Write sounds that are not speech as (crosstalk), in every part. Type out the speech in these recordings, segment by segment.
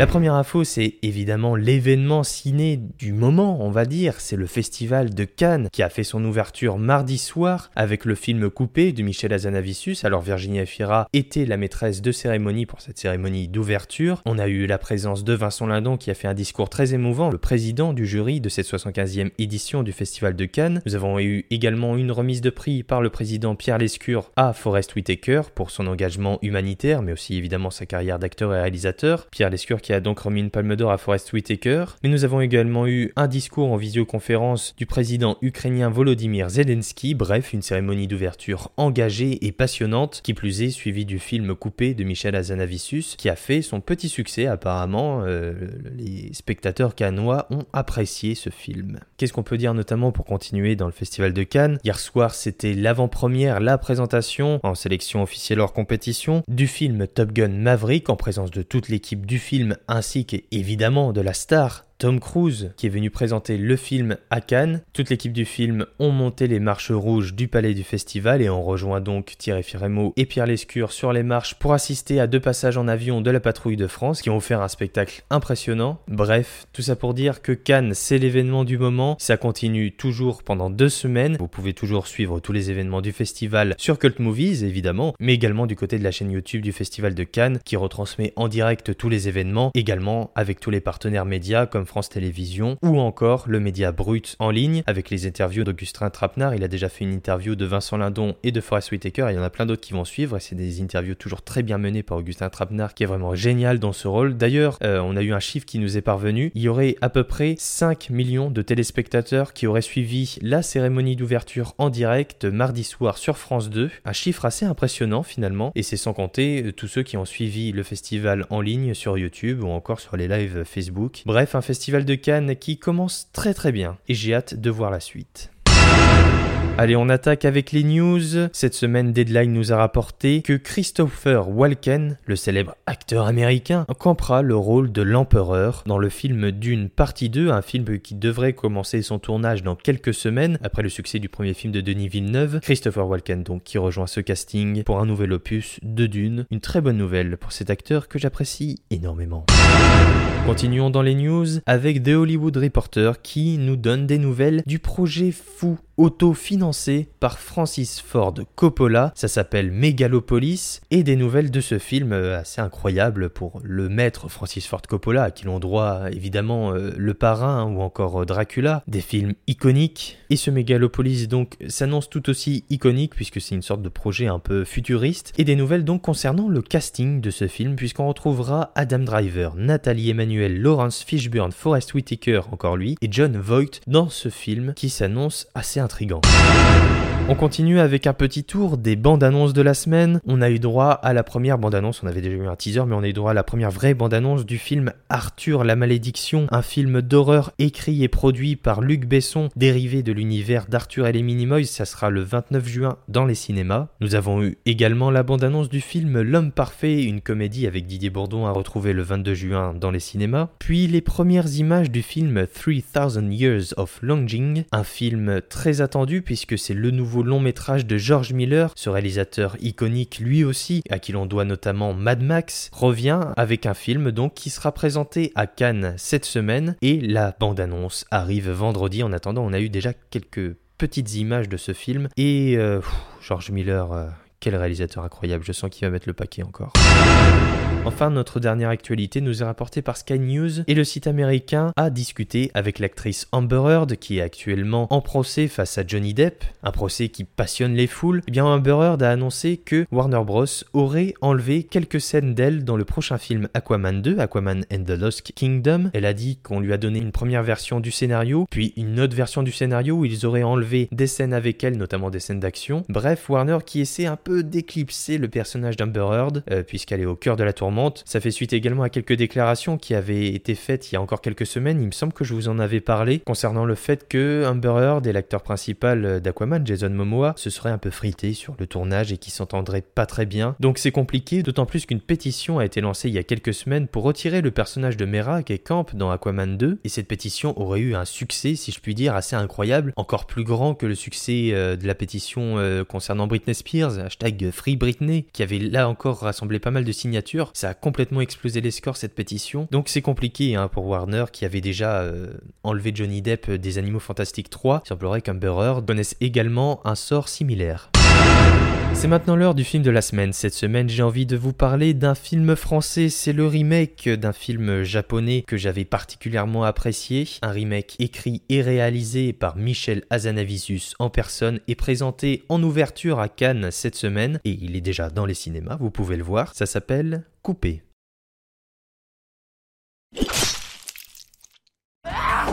La première info, c'est évidemment l'événement ciné du moment, on va dire. C'est le festival de Cannes qui a fait son ouverture mardi soir avec le film Coupé de Michel Azanavicius. Alors Virginia Fira était la maîtresse de cérémonie pour cette cérémonie d'ouverture. On a eu la présence de Vincent Lindon qui a fait un discours très émouvant, le président du jury de cette 75e édition du festival de Cannes. Nous avons eu également une remise de prix par le président Pierre Lescure à Forest Whitaker pour son engagement humanitaire, mais aussi évidemment sa carrière d'acteur et réalisateur. Pierre Lescure qui qui a donc remis une palme d'or à Forest Whitaker. Mais nous avons également eu un discours en visioconférence du président ukrainien Volodymyr Zelensky, bref, une cérémonie d'ouverture engagée et passionnante, qui plus est suivie du film Coupé de Michel Azanavicius, qui a fait son petit succès apparemment. Euh, les spectateurs cannois ont apprécié ce film. Qu'est-ce qu'on peut dire notamment pour continuer dans le festival de Cannes? Hier soir, c'était l'avant-première, la présentation en sélection officielle hors compétition du film Top Gun Maverick en présence de toute l'équipe du film ainsi qu'évidemment de la star Tom Cruise qui est venu présenter le film à Cannes. Toute l'équipe du film ont monté les marches rouges du palais du festival et ont rejoint donc Thierry Firemo et Pierre Lescure sur les marches pour assister à deux passages en avion de la patrouille de France qui ont offert un spectacle impressionnant. Bref, tout ça pour dire que Cannes c'est l'événement du moment, ça continue toujours pendant deux semaines. Vous pouvez toujours suivre tous les événements du festival sur Cult Movies évidemment, mais également du côté de la chaîne YouTube du festival de Cannes qui retransmet en direct tous les événements, également avec tous les partenaires médias comme France Télévisions, ou encore le média brut en ligne, avec les interviews d'Augustin Trapenard. Il a déjà fait une interview de Vincent Lindon et de Forest Whitaker, et il y en a plein d'autres qui vont suivre, et c'est des interviews toujours très bien menées par Augustin Trapenard, qui est vraiment génial dans ce rôle. D'ailleurs, euh, on a eu un chiffre qui nous est parvenu, il y aurait à peu près 5 millions de téléspectateurs qui auraient suivi la cérémonie d'ouverture en direct mardi soir sur France 2, un chiffre assez impressionnant finalement, et c'est sans compter euh, tous ceux qui ont suivi le festival en ligne sur YouTube ou encore sur les lives Facebook. Bref, un festival Festival de Cannes qui commence très très bien et j'ai hâte de voir la suite. Allez, on attaque avec les news. Cette semaine, Deadline nous a rapporté que Christopher Walken, le célèbre acteur américain, campera le rôle de l'empereur dans le film Dune partie 2, un film qui devrait commencer son tournage dans quelques semaines après le succès du premier film de Denis Villeneuve. Christopher Walken donc qui rejoint ce casting pour un nouvel opus de Dune. Une très bonne nouvelle pour cet acteur que j'apprécie énormément. Continuons dans les news avec The Hollywood Reporter qui nous donne des nouvelles du projet fou auto-financé par Francis Ford Coppola. Ça s'appelle Megalopolis et des nouvelles de ce film euh, assez incroyable pour le maître Francis Ford Coppola à qui l'on doit évidemment euh, Le Parrain ou encore euh, Dracula, des films iconiques. Et ce Megalopolis donc s'annonce tout aussi iconique puisque c'est une sorte de projet un peu futuriste et des nouvelles donc concernant le casting de ce film puisqu'on retrouvera Adam Driver, Nathalie Emmanuel, Lawrence Fishburne, Forest Whitaker encore lui et John Voight dans ce film qui s'annonce assez intrigant. On continue avec un petit tour des bandes annonces de la semaine. On a eu droit à la première bande annonce, on avait déjà eu un teaser, mais on a eu droit à la première vraie bande annonce du film Arthur la malédiction, un film d'horreur écrit et produit par Luc Besson, dérivé de l'univers d'Arthur et les Minimoys. Ça sera le 29 juin dans les cinémas. Nous avons eu également la bande annonce du film L'homme parfait, une comédie avec Didier Bourdon à retrouver le 22 juin dans les cinémas. Puis les premières images du film 3000 Years of Longing, un film très attendu puisque c'est le nouveau long métrage de George Miller, ce réalisateur iconique lui aussi, à qui l'on doit notamment Mad Max, revient avec un film donc qui sera présenté à Cannes cette semaine et la bande-annonce arrive vendredi. En attendant, on a eu déjà quelques petites images de ce film et euh, George Miller, euh, quel réalisateur incroyable, je sens qu'il va mettre le paquet encore. Enfin, notre dernière actualité nous est rapportée par Sky News et le site américain a discuté avec l'actrice Amber Heard qui est actuellement en procès face à Johnny Depp, un procès qui passionne les foules. Eh bien, Amber Heard a annoncé que Warner Bros aurait enlevé quelques scènes d'elle dans le prochain film Aquaman 2, Aquaman and the Lost Kingdom. Elle a dit qu'on lui a donné une première version du scénario, puis une autre version du scénario où ils auraient enlevé des scènes avec elle, notamment des scènes d'action. Bref, Warner qui essaie un peu d'éclipser le personnage d'Amber Heard, euh, puisqu'elle est au cœur de la Ça fait suite également à quelques déclarations qui avaient été faites il y a encore quelques semaines. Il me semble que je vous en avais parlé concernant le fait que Amber Heard et l'acteur principal d'Aquaman, Jason Momoa, se seraient un peu frités sur le tournage et qui s'entendraient pas très bien. Donc c'est compliqué, d'autant plus qu'une pétition a été lancée il y a quelques semaines pour retirer le personnage de Mera qui est Camp dans Aquaman 2. Et cette pétition aurait eu un succès, si je puis dire, assez incroyable, encore plus grand que le succès euh, de la pétition euh, concernant Britney Spears, hashtag Free Britney, qui avait là encore rassemblé pas mal de signatures. Ça a complètement explosé les scores cette pétition. Donc c'est compliqué hein, pour Warner qui avait déjà euh, enlevé Johnny Depp des Animaux Fantastiques 3. Il semblerait qu'Amber Heard connaisse également un sort similaire. C'est maintenant l'heure du film de la semaine. Cette semaine, j'ai envie de vous parler d'un film français. C'est le remake d'un film japonais que j'avais particulièrement apprécié. Un remake écrit et réalisé par Michel Azanavicius en personne et présenté en ouverture à Cannes cette semaine. Et il est déjà dans les cinémas, vous pouvez le voir. Ça s'appelle Coupé. Ah,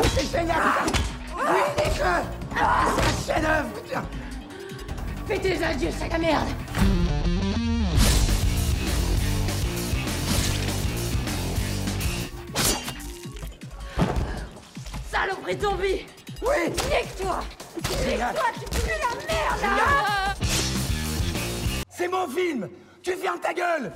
Fais tes adieux, sac à merde. Saloperie zombie. Oui. Nique-toi. Nique-toi, tu pues la merde là. C'est mon film. Tu fermes ta gueule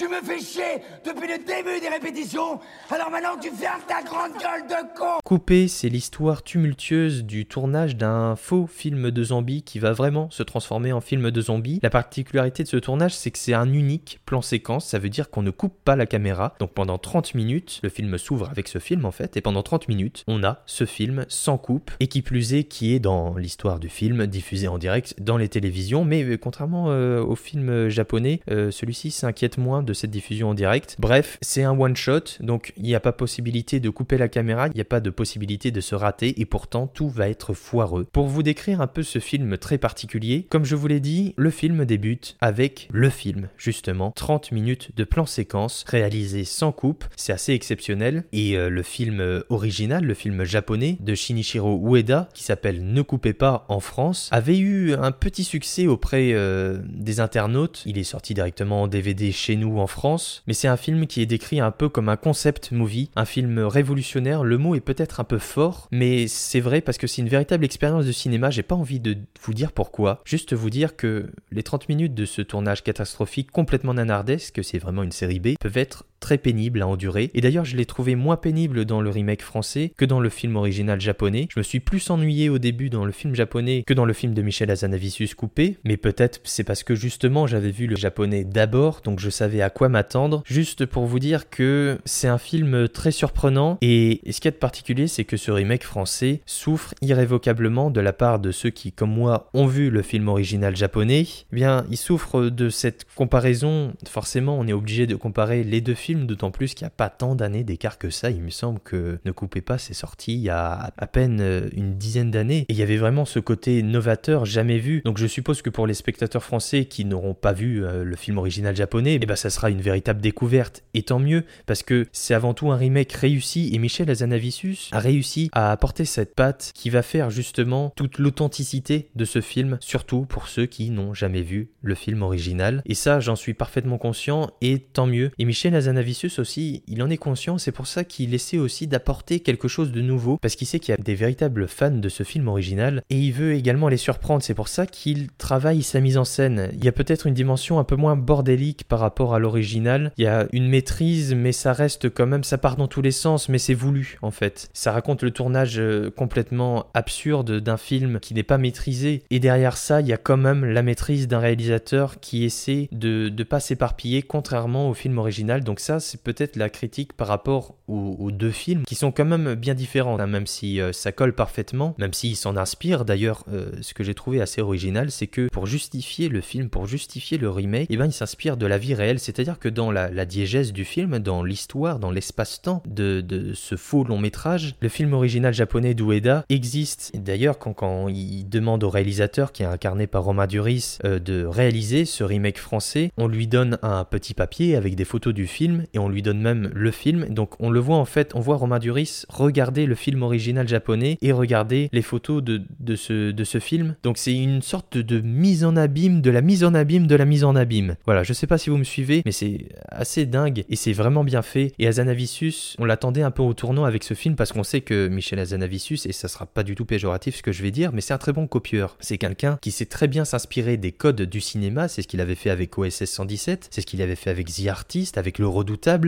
Tu me fais chier depuis le début des répétitions, alors maintenant tu fermes ta grande gueule de con. Coupé, c'est l'histoire tumultueuse du tournage d'un faux film de zombies qui va vraiment se transformer en film de zombies. La particularité de ce tournage, c'est que c'est un unique plan séquence, ça veut dire qu'on ne coupe pas la caméra. Donc pendant 30 minutes, le film s'ouvre avec ce film en fait, et pendant 30 minutes, on a ce film sans coupe, et qui plus est, qui est dans l'histoire du film, diffusé en direct dans les télévisions, mais euh, contrairement euh, au film japonais, euh, celui-ci s'inquiète moins de de cette diffusion en direct. Bref, c'est un one shot, donc il n'y a pas possibilité de couper la caméra, il n'y a pas de possibilité de se rater et pourtant tout va être foireux. Pour vous décrire un peu ce film très particulier, comme je vous l'ai dit, le film débute avec le film, justement, 30 minutes de plan séquence réalisé sans coupe, c'est assez exceptionnel et euh, le film euh, original, le film japonais de Shinichiro Ueda qui s'appelle Ne coupez pas en France, avait eu un petit succès auprès euh, des internautes. Il est sorti directement en DVD chez nous en France, mais c'est un film qui est décrit un peu comme un concept movie, un film révolutionnaire. Le mot est peut-être un peu fort, mais c'est vrai parce que c'est une véritable expérience de cinéma. J'ai pas envie de vous dire pourquoi, juste vous dire que les 30 minutes de ce tournage catastrophique complètement nanardesque, c'est vraiment une série B, peuvent être très pénible à endurer. Et d'ailleurs, je l'ai trouvé moins pénible dans le remake français que dans le film original japonais. Je me suis plus ennuyé au début dans le film japonais que dans le film de Michel Azanavicius coupé. Mais peut-être c'est parce que justement j'avais vu le japonais d'abord, donc je savais à quoi m'attendre. Juste pour vous dire que c'est un film très surprenant. Et ce qui est de particulier, c'est que ce remake français souffre irrévocablement de la part de ceux qui, comme moi, ont vu le film original japonais. Eh bien, il souffre de cette comparaison. Forcément, on est obligé de comparer les deux films d'autant plus qu'il n'y a pas tant d'années d'écart que ça. Il me semble que Ne coupez pas, c'est sorti il y a à peine euh, une dizaine d'années. Et il y avait vraiment ce côté novateur jamais vu. Donc je suppose que pour les spectateurs français qui n'auront pas vu euh, le film original japonais, eh ben ça sera une véritable découverte. Et tant mieux, parce que c'est avant tout un remake réussi. Et Michel Azanavicius a réussi à apporter cette patte qui va faire justement toute l'authenticité de ce film, surtout pour ceux qui n'ont jamais vu le film original. Et ça, j'en suis parfaitement conscient, et tant mieux. Et Michel Azanavicius Aussi, il en est conscient, c'est pour ça qu'il essaie aussi d'apporter quelque chose de nouveau, parce qu'il sait qu'il y a des véritables fans de ce film original, et il veut également les surprendre, c'est pour ça qu'il travaille sa mise en scène. Il y a peut-être une dimension un peu moins bordélique par rapport à l'original, il y a une maîtrise, mais ça reste quand même, ça part dans tous les sens, mais c'est voulu en fait. Ça raconte le tournage euh, complètement absurde d'un film qui n'est pas maîtrisé, et derrière ça, il y a quand même la maîtrise d'un réalisateur qui essaie de ne pas s'éparpiller, contrairement au film original, donc ça c'est peut-être la critique par rapport aux, deux films qui sont quand même bien différents, hein, même si euh, ça colle parfaitement, même s'ils s'en inspirent. D'ailleurs, euh, ce que j'ai trouvé assez original, c'est que pour justifier le film, pour justifier le remake, eh ben, il s'inspire de la vie réelle. C'est-à-dire que dans la, diégèse du film, dans l'histoire, dans l'espace-temps de, ce faux long métrage, le film original japonais d'Ueda existe. D'ailleurs, quand, quand il demande au réalisateur, qui est incarné par Romain Duris, euh, de réaliser ce remake français, on lui donne un petit papier avec des photos du film et on lui donne même le film. Donc on le voit en fait, on voit Romain Duris regarder le film original japonais et regarder les photos de, de, ce, de ce film. Donc c'est une sorte de, mise en abîme, de la mise en abîme, de la mise en abîme. Voilà, je sais pas si vous me suivez, mais c'est assez dingue et c'est vraiment bien fait. Et Azanavicius, on l'attendait un peu au tournant avec ce film parce qu'on sait que Michel Azanavicius, et ça sera pas du tout péjoratif ce que je vais dire, mais c'est un très bon copieur. C'est quelqu'un qui sait très bien s'inspirer des codes du cinéma, c'est ce qu'il avait fait avec OSS 117, c'est ce qu'il avait fait avec The Artist, avec Le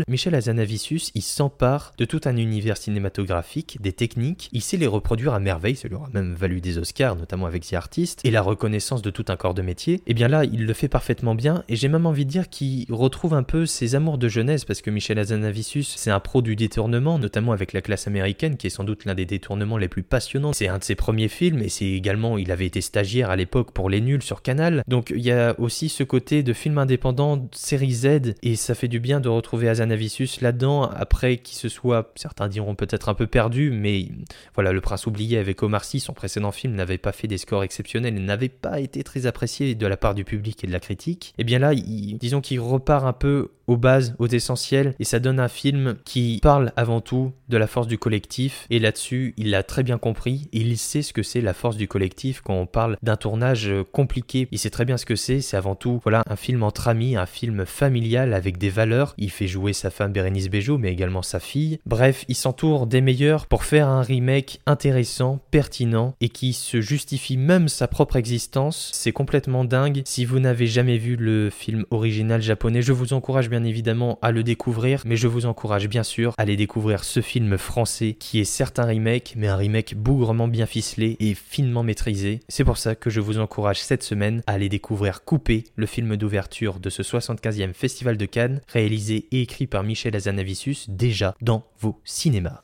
Michel Azanavicius, il s'empare de tout un univers cinématographique, des techniques, il sait les reproduire à merveille, ça lui aura même valu des Oscars, notamment avec The Artist, et la reconnaissance de tout un corps de métier. Et eh bien là, il le fait parfaitement bien, et j'ai même envie de dire qu'il retrouve un peu ses amours de jeunesse, parce que Michel Azanavicius, c'est un pro du détournement, notamment avec La classe américaine, qui est sans doute l'un des détournements les plus passionnants. C'est un de ses premiers films, et c'est également, il avait été stagiaire à l'époque pour Les Nuls sur Canal. Donc il y a aussi ce côté de film indépendant, série Z, et ça fait du bien de retrouver Azanavicius là-dedans, après qu'il se soit, certains diront peut-être un peu perdu, mais voilà, Le Prince oublié avec Omar Sy, son précédent film, n'avait pas fait des scores exceptionnels et n'avait pas été très apprécié de la part du public et de la critique. Et eh bien là, disons qu'il repart un peu aux bases, aux essentiels, et ça donne un film qui parle avant tout de la force du collectif, et là-dessus, il l'a très bien compris, et il sait ce que c'est la force du collectif quand on parle d'un tournage compliqué. Il sait très bien ce que c'est, c'est avant tout, voilà, un film entre amis, un film familial avec des valeurs. Il fait jouer sa femme Bérénice Bejo, mais également sa fille. Bref, il s'entoure des meilleurs pour faire un remake intéressant, pertinent, et qui se justifie même sa propre existence. C'est complètement dingue. Si vous n'avez jamais vu le film original japonais, je vous encourage bien évidemment à le découvrir, mais je vous encourage bien sûr à aller découvrir ce film français qui est certes un remake, mais un remake bougrement bien ficelé et finement maîtrisé. C'est pour ça que je vous encourage cette semaine à aller découvrir Coupé, le film d'ouverture de ce 75e Festival de Cannes, réalisé et écrit par Michel Azanavicius, déjà dans vos cinémas.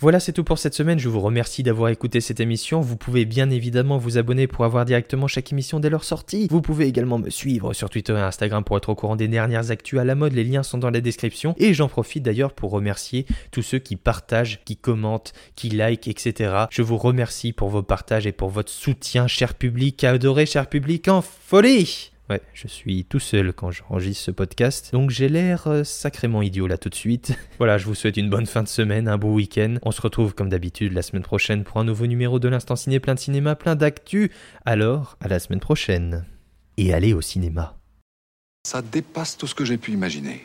Voilà, c'est tout pour cette semaine. Je vous remercie d'avoir écouté cette émission. Vous pouvez bien évidemment vous abonner pour avoir directement chaque émission dès leur sortie. Vous pouvez également me suivre sur Twitter et Instagram pour être au courant des dernières actus à la mode. Les liens sont dans la description. Et j'en profite d'ailleurs pour remercier tous ceux qui partagent, qui commentent, qui like, etc. Je vous remercie pour vos partages et pour votre soutien, cher public, adoré, cher public, en folie Ouais, je suis tout seul quand j'enregistre ce podcast, donc j'ai l'air euh, sacrément idiot là tout de suite. (laughs) voilà, je vous souhaite une bonne fin de semaine, un beau week-end. On se retrouve comme d'habitude la semaine prochaine pour un nouveau numéro de l'Instant Ciné, plein de cinéma, plein d'actu. Alors, à la semaine prochaine. Et allez au cinéma. Ça dépasse tout ce que j'ai pu imaginer.